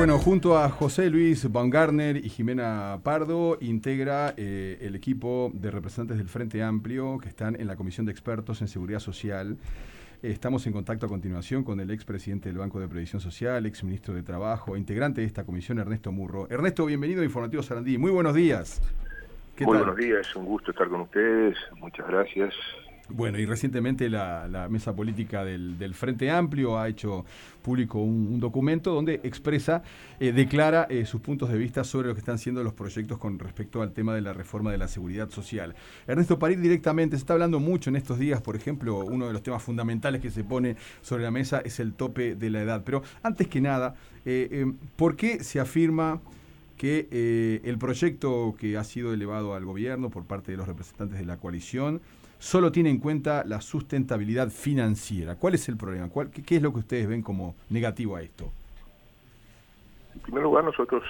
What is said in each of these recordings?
Bueno, junto a José Luis Baumgartner y Jimena Pardo, integra eh, el equipo de representantes del Frente Amplio que están en la Comisión de Expertos en Seguridad Social. Estamos en contacto a continuación con el expresidente del Banco de Previsión Social, exministro de Trabajo, integrante de esta comisión, Ernesto Murro. Ernesto, bienvenido a Informativo Sarandí. Muy buenos días. Muy buenos días, un gusto estar con ustedes. Muchas gracias. Bueno, y recientemente la, mesa política del, Frente Amplio ha hecho público un, documento donde expresa, eh, declara eh, sus puntos de vista sobre lo que están siendo los proyectos con respecto al tema de la reforma de la seguridad social. Ernesto, para ir directamente, se está hablando mucho en estos días, por ejemplo, uno de los temas fundamentales que se pone sobre la mesa es el tope de la edad. Pero antes que nada, eh, ¿por qué se afirma que el proyecto que ha sido elevado al gobierno por parte de los representantes de la coalición solo tiene en cuenta la sustentabilidad financiera. ¿Cuál es el problema? qué, es lo que ustedes ven como negativo a esto? En primer lugar, nosotros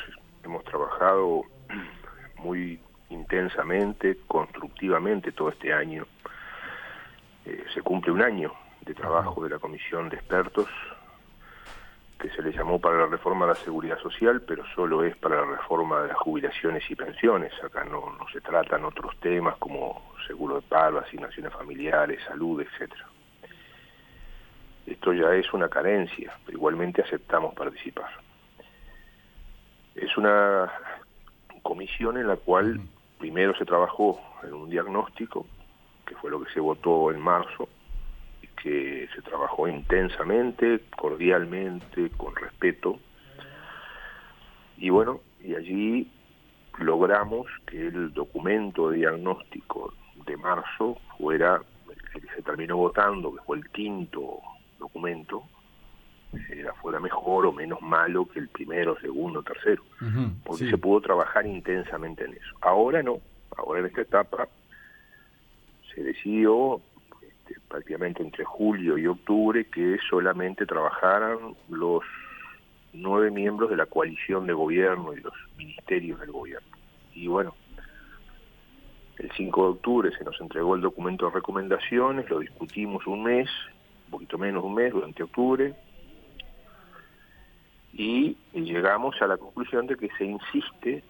hemos trabajado muy intensamente, constructivamente todo este año. Eh, se cumple un año de trabajo de la Comisión de Expertos que se le llamó para la reforma de la seguridad social, pero solo es para la reforma de las jubilaciones y pensiones. Acá no, no se tratan otros temas como seguro de paro, asignaciones familiares, salud, etcétera. Esto ya es una carencia, pero igualmente aceptamos participar. Es una comisión en la cual primero se trabajó en un diagnóstico, que fue lo que se votó en marzo, que se trabajó intensamente, cordialmente, con respeto. Y bueno, y allí logramos que el documento de diagnóstico de marzo fuera el que se terminó votando, que fue el quinto documento, era fuera mejor o menos malo que el primero, segundo, tercero, porque se pudo trabajar intensamente en eso. Ahora no, ahora en esta etapa se decidió prácticamente entre julio y octubre que solamente trabajaran los nueve miembros de la coalición de gobierno y los ministerios del gobierno. Y bueno, el 5 de octubre se nos entregó el documento de recomendaciones, lo discutimos un mes, un poquito menos un mes, durante octubre, y llegamos a la conclusión de que se insiste,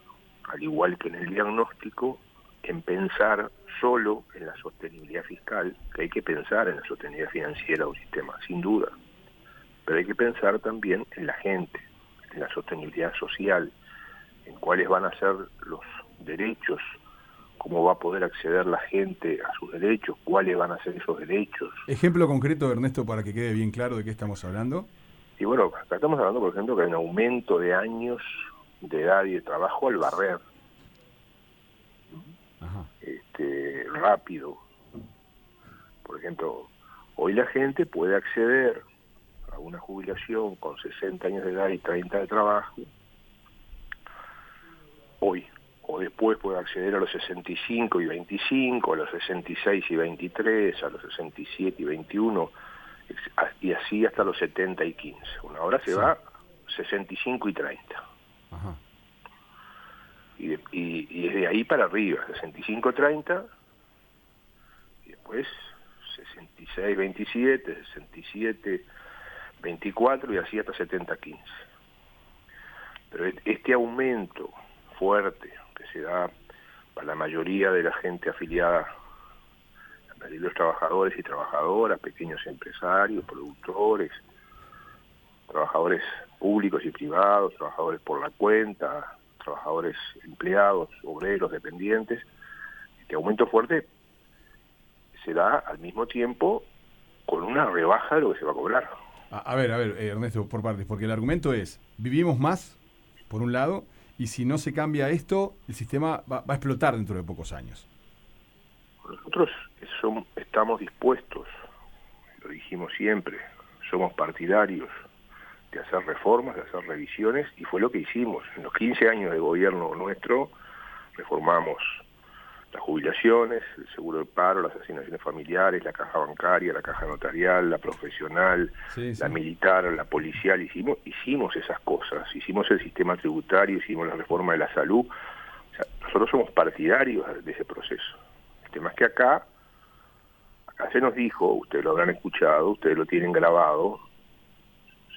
al igual que en el diagnóstico, en pensar solo en la sostenibilidad fiscal, que hay que pensar en la sostenibilidad financiera de un sistema, sin duda, pero hay que pensar también en la gente, en la sostenibilidad social, en cuáles van a ser los derechos, cómo va a poder acceder la gente a sus derechos, cuáles van a ser esos derechos. Ejemplo concreto, Ernesto, para que quede bien claro de qué estamos hablando. Y bueno, acá estamos hablando, por ejemplo, que hay un aumento de años de edad y de trabajo al barrer este, rápido. Por ejemplo, hoy la gente puede acceder a una jubilación con 60 años de edad y 30 de trabajo, hoy, o después puede acceder a los 65 y 25, a los 66 y 23, a los 67 y 21, y así hasta los 70 y 15. Una hora se va 65 y 30. Ajá y, y, desde ahí para arriba, 65-30, y después 66-27, 67-24 y así hasta 70-15. Pero este aumento fuerte que se da para la mayoría de la gente afiliada, de los trabajadores y trabajadoras, pequeños empresarios, productores, trabajadores públicos y privados, trabajadores por la cuenta, trabajadores empleados, obreros, dependientes, este aumento fuerte se da al mismo tiempo con una rebaja de lo que se va a cobrar. A, ver, a ver, eh, Ernesto, por partes, porque el argumento es, vivimos más, por un lado, y si no se cambia esto, el sistema va, a explotar dentro de pocos años. Nosotros somos, estamos dispuestos, lo dijimos siempre, somos partidarios de hacer reformas, de hacer revisiones, y fue lo que hicimos. En los 15 años de gobierno nuestro, reformamos las jubilaciones, el seguro de paro, las asignaciones familiares, la caja bancaria, la caja notarial, la profesional, la militar, la policial, hicimos, hicimos esas cosas, hicimos el sistema tributario, hicimos la reforma de la salud, o sea, nosotros somos partidarios de ese proceso. El tema es que acá, acá se nos dijo, ustedes lo habrán escuchado, ustedes lo tienen grabado,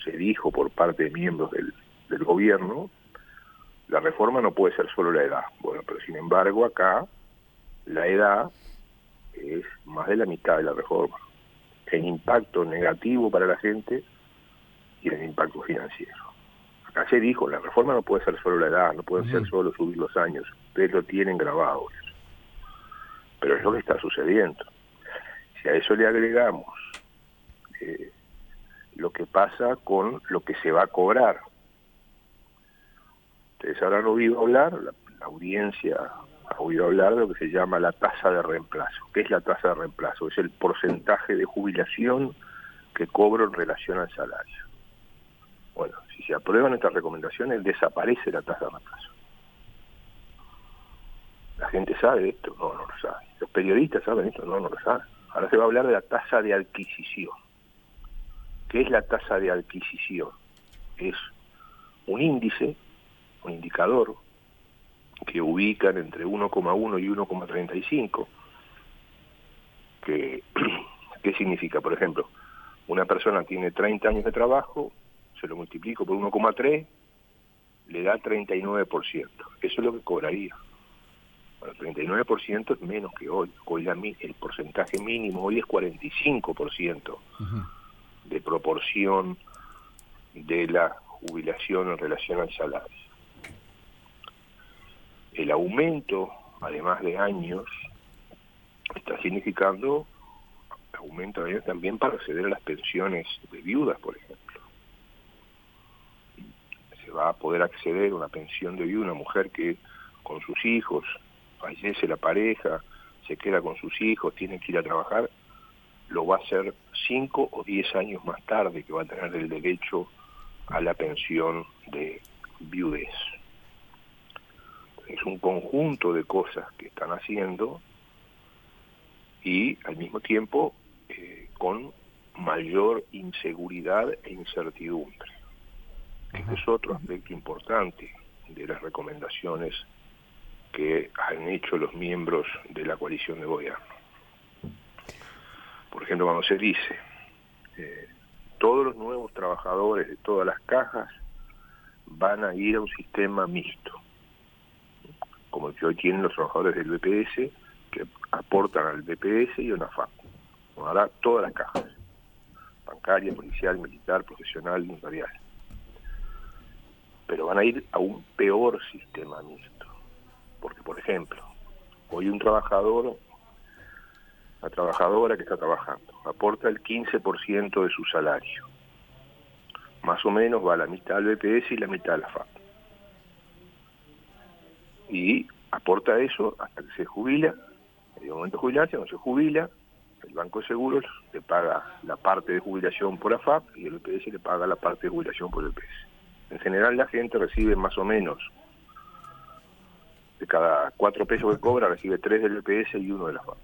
se dijo por parte de miembros del del gobierno, la reforma no puede ser solo la edad. Bueno, pero sin embargo acá la edad es más de la mitad de la reforma. El impacto negativo para la gente y el impacto financiero. Acá se dijo, la reforma no puede ser solo la edad, no puede ser solo subir los años. Ustedes lo tienen grabado. Pero es lo que está sucediendo. Si a eso le agregamos eh, lo que pasa con lo que se va a cobrar. Ustedes habrán oído hablar, la, audiencia oído hablar de lo que se llama la tasa de reemplazo. ¿Qué es la tasa de reemplazo? Es el porcentaje de jubilación que cobro en relación al salario. Bueno, si se aprueban estas recomendaciones, desaparece la tasa de reemplazo. ¿La gente sabe esto? No, no lo sabe. ¿Los periodistas saben esto? No, no lo saben. Ahora se va a hablar de la tasa de adquisición. ¿Qué es la tasa de adquisición? Es un índice, un indicador, que ubican entre 1,1 y 1,35. Que, ¿Qué significa? Por ejemplo, una persona tiene 30 años de trabajo, se lo multiplico por 1,3, le da 39%. Eso es lo que cobraría. Bueno, 39% es menos que hoy. Hoy el porcentaje mínimo hoy es 45% de proporción de la jubilación en relación al salario. El aumento, además de años, está significando aumento de años también para acceder a las pensiones de viudas, por ejemplo. Se va a poder acceder a una pensión de viuda, una mujer que con sus hijos, fallece la pareja, se queda con sus hijos, tiene que ir a trabajar, lo va a hacer cinco o diez años más tarde que va a tener el derecho a la pensión de viudez. Es un conjunto de cosas que están haciendo y al mismo tiempo eh, con mayor inseguridad e incertidumbre. Este es otro aspecto importante de las recomendaciones que han hecho los miembros de la coalición de gobierno. Por ejemplo, cuando se dice, eh, todos los nuevos trabajadores de todas las cajas van a ir a un sistema mixto, como el que hoy tienen los trabajadores del BPS, que aportan al BPS y a una FAP. Ahora todas las cajas, bancaria, policial, militar, profesional, notarial. Pero van a ir a un peor sistema mixto. Porque, por ejemplo, hoy un trabajador la trabajadora que está trabajando, aporta el 15% de su salario. Más o menos va la mitad al BPS y la mitad a la FAP. Y aporta eso hasta que se jubila, en el momento de jubilarse, no se jubila, el Banco de Seguros le paga la parte de jubilación por AFAP y el BPS le paga la parte de jubilación por el BPS. En general la gente recibe más o menos, de cada cuatro pesos que cobra, recibe tres del BPS y uno de la FAP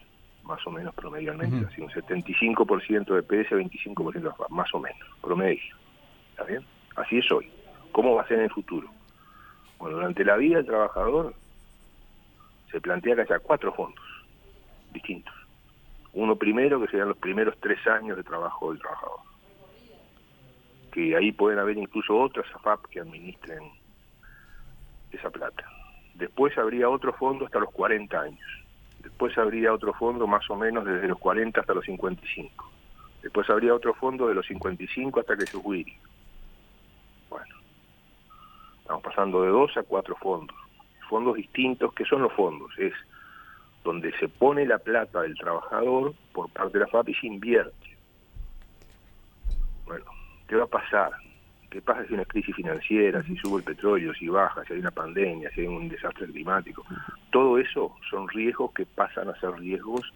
más o menos promedialmente, así un 75% de PS, 25% de FAP, más o menos, promedio. ¿Está bien? Así es hoy. ¿Cómo va a ser en el futuro? Bueno, durante la vida del trabajador se plantea que haya cuatro fondos distintos. Uno primero, que serían los primeros tres años de trabajo del trabajador. Que ahí pueden haber incluso otras AFAP que administren esa plata. Después habría otro fondo hasta los 40 años Después habría otro fondo más o menos desde los 40 hasta los 55. Después habría otro fondo de los 55 hasta que se jubile. Bueno, estamos pasando de dos a cuatro fondos. Fondos distintos, ¿qué son los fondos? Es donde se pone la plata del trabajador por parte de la FAP y se invierte. Bueno, ¿qué va a pasar? ¿Qué pasa si hay una crisis financiera, si sube el petróleo, si baja, si hay una pandemia, si hay un desastre climático? Todo eso son riesgos que pasan a ser riesgos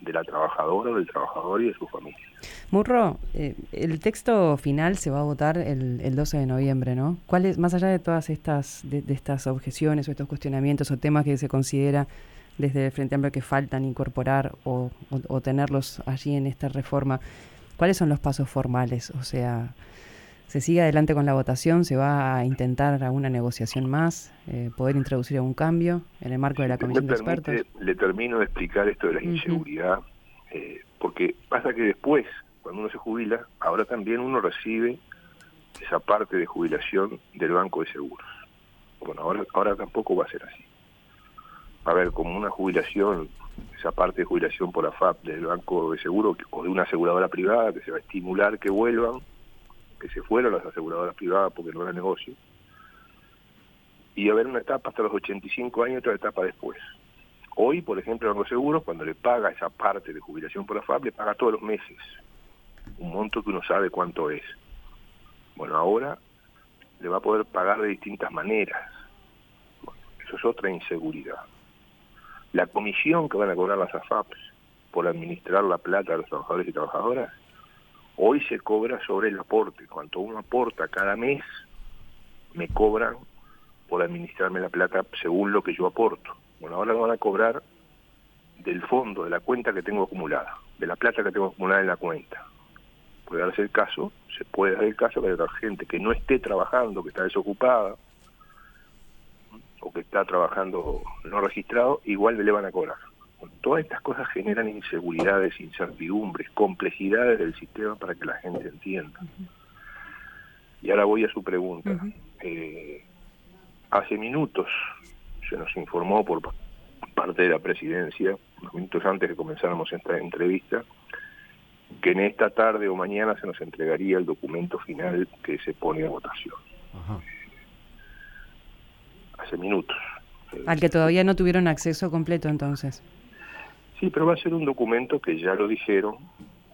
de la trabajadora, del trabajador y de su familia. Murro, eh, el texto final se va a votar el, el 12 de noviembre, ¿no? ¿Cuál es, más allá de todas estas, de, estas objeciones o estos cuestionamientos o temas que se considera desde el Frente Amplio que faltan incorporar o, o tenerlos allí en esta reforma, ¿cuáles son los pasos formales? O sea, se sigue adelante con la votación, se va a intentar alguna negociación más, eh, poder introducir algún cambio en el marco de la comisión de expertos. Le termino de explicar esto de la inseguridad, eh, porque pasa que después, cuando uno se jubila, ahora también uno recibe esa parte de jubilación del Banco de Seguros. Bueno, ahora, ahora tampoco va a ser así. Va a haber como una jubilación, esa parte de jubilación por AFAP del Banco de Seguro o de una aseguradora privada que se va a estimular que vuelvan, que se fueron las aseguradoras privadas porque no era negocio. Y va a haber una etapa hasta los 85 años y otra etapa después. Hoy, por ejemplo, el Banco de Seguros, cuando le paga esa parte de jubilación por AFAP, le paga todos los meses. Un monto que uno sabe cuánto es. Bueno, ahora le va a poder pagar de distintas maneras. eso es otra inseguridad. La comisión que van a cobrar las AFAPs por administrar la plata de los trabajadores y trabajadoras, hoy se cobra sobre el aporte. Cuanto uno aporta cada mes, me cobran por administrarme la plata según lo que yo aporto. Bueno, ahora lo van a cobrar del fondo, de la cuenta que tengo acumulada, de la plata que tengo acumulada en la cuenta. Puede darse el caso se puede dar el caso que haya gente que no esté trabajando, que está desocupada, o que está trabajando no registrado, igual le van a cobrar. todas estas cosas generan inseguridades, incertidumbres, complejidades del sistema para que la gente entienda. Y ahora voy a su pregunta. Eh, hace minutos se nos informó por parte de la presidencia, unos minutos antes de que comenzáramos esta entrevista, que en esta tarde o mañana se nos entregaría el documento final que se pone a votación. Hace minutos. Al que todavía no tuvieron acceso completo entonces. Sí, pero va a ser un documento que ya lo dijeron,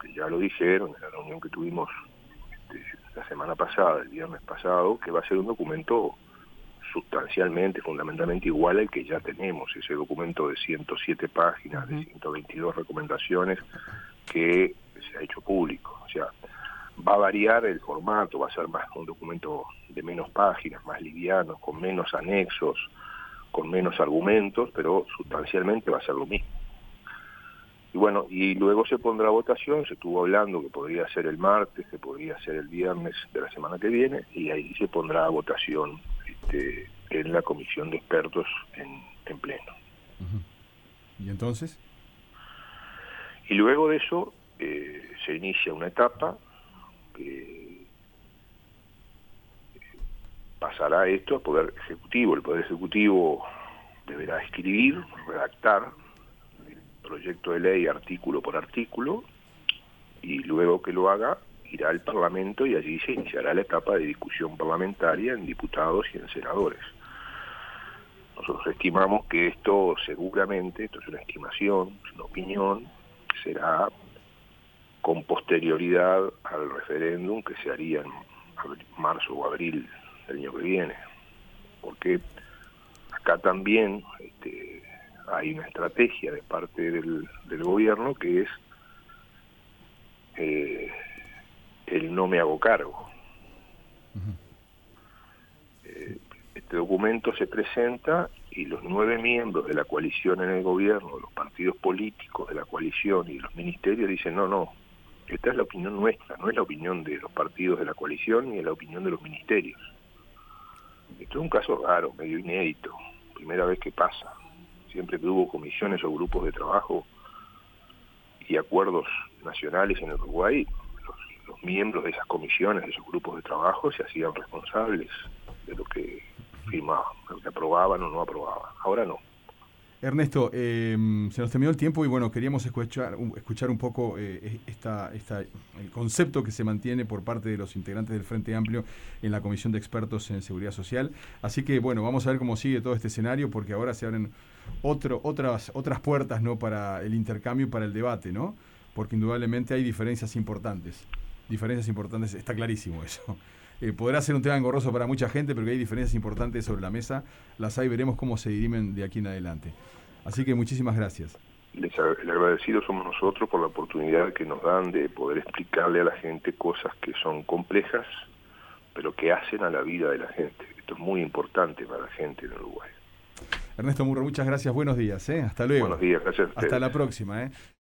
que ya lo dijeron en la reunión que tuvimos este, la semana pasada, el viernes pasado, que va a ser un documento sustancialmente, fundamentalmente igual al que ya tenemos, ese documento de 107 páginas, de 122 recomendaciones, que se ha hecho público. O sea, va a variar el formato, va a ser más un documento de menos páginas, más liviano, con menos anexos, con menos argumentos, pero sustancialmente va a ser lo mismo. Y bueno, y luego se pondrá a votación, se estuvo hablando que podría ser el martes, que podría ser el viernes de la semana que viene, y ahí se pondrá a votación este, en la comisión de expertos en, en pleno. ¿Y entonces? Y luego de eso se inicia una etapa que pasará esto al Poder Ejecutivo. El Poder Ejecutivo deberá escribir, redactar el proyecto de ley artículo por artículo y luego que lo haga irá al Parlamento y allí se iniciará la etapa de discusión parlamentaria en diputados y en senadores. Nosotros estimamos que esto seguramente, esto es una estimación, es una opinión, será con posterioridad al referéndum que se haría en marzo o abril del año que viene. Porque acá también este, hay una estrategia de parte del, gobierno que es eh, el no me hago cargo. Eh, este documento se presenta y los nueve miembros de la coalición en el gobierno, los partidos políticos de la coalición y los ministerios dicen no, no, esta es la opinión nuestra, no es la opinión de los partidos de la coalición ni es la opinión de los ministerios. Esto es un caso raro, medio inédito, primera vez que pasa. Siempre que hubo comisiones o grupos de trabajo y acuerdos nacionales en Uruguay, los, los miembros de esas comisiones, de esos grupos de trabajo, se hacían responsables de lo que firmaban, lo que aprobaban o no aprobaban. Ahora no. Ernesto, em, se nos terminó el tiempo y bueno, queríamos escuchar, escuchar un poco eh, esta, esta, el concepto que se mantiene por parte de los integrantes del Frente Amplio en la Comisión de Expertos en Seguridad Social. Así que bueno, vamos a ver cómo sigue todo este escenario porque ahora se abren otras, otras puertas ¿no? para el intercambio y para el debate, ¿no? Porque indudablemente hay diferencias importantes. Diferencias importantes, está clarísimo eso. Eh, podrá ser un tema engorroso para mucha gente, pero que hay diferencias importantes sobre la mesa. Las hay, veremos cómo se dirimen de aquí en adelante. Así que muchísimas gracias. Les el agradecido somos nosotros por la oportunidad que nos dan de poder explicarle a la gente cosas que son complejas, pero que hacen a la vida de la gente. Esto es muy importante para la gente en Uruguay. Ernesto Murro, muchas gracias. Buenos días. ¿eh? Hasta luego. Buenos días. Gracias. Hasta la próxima. ¿eh?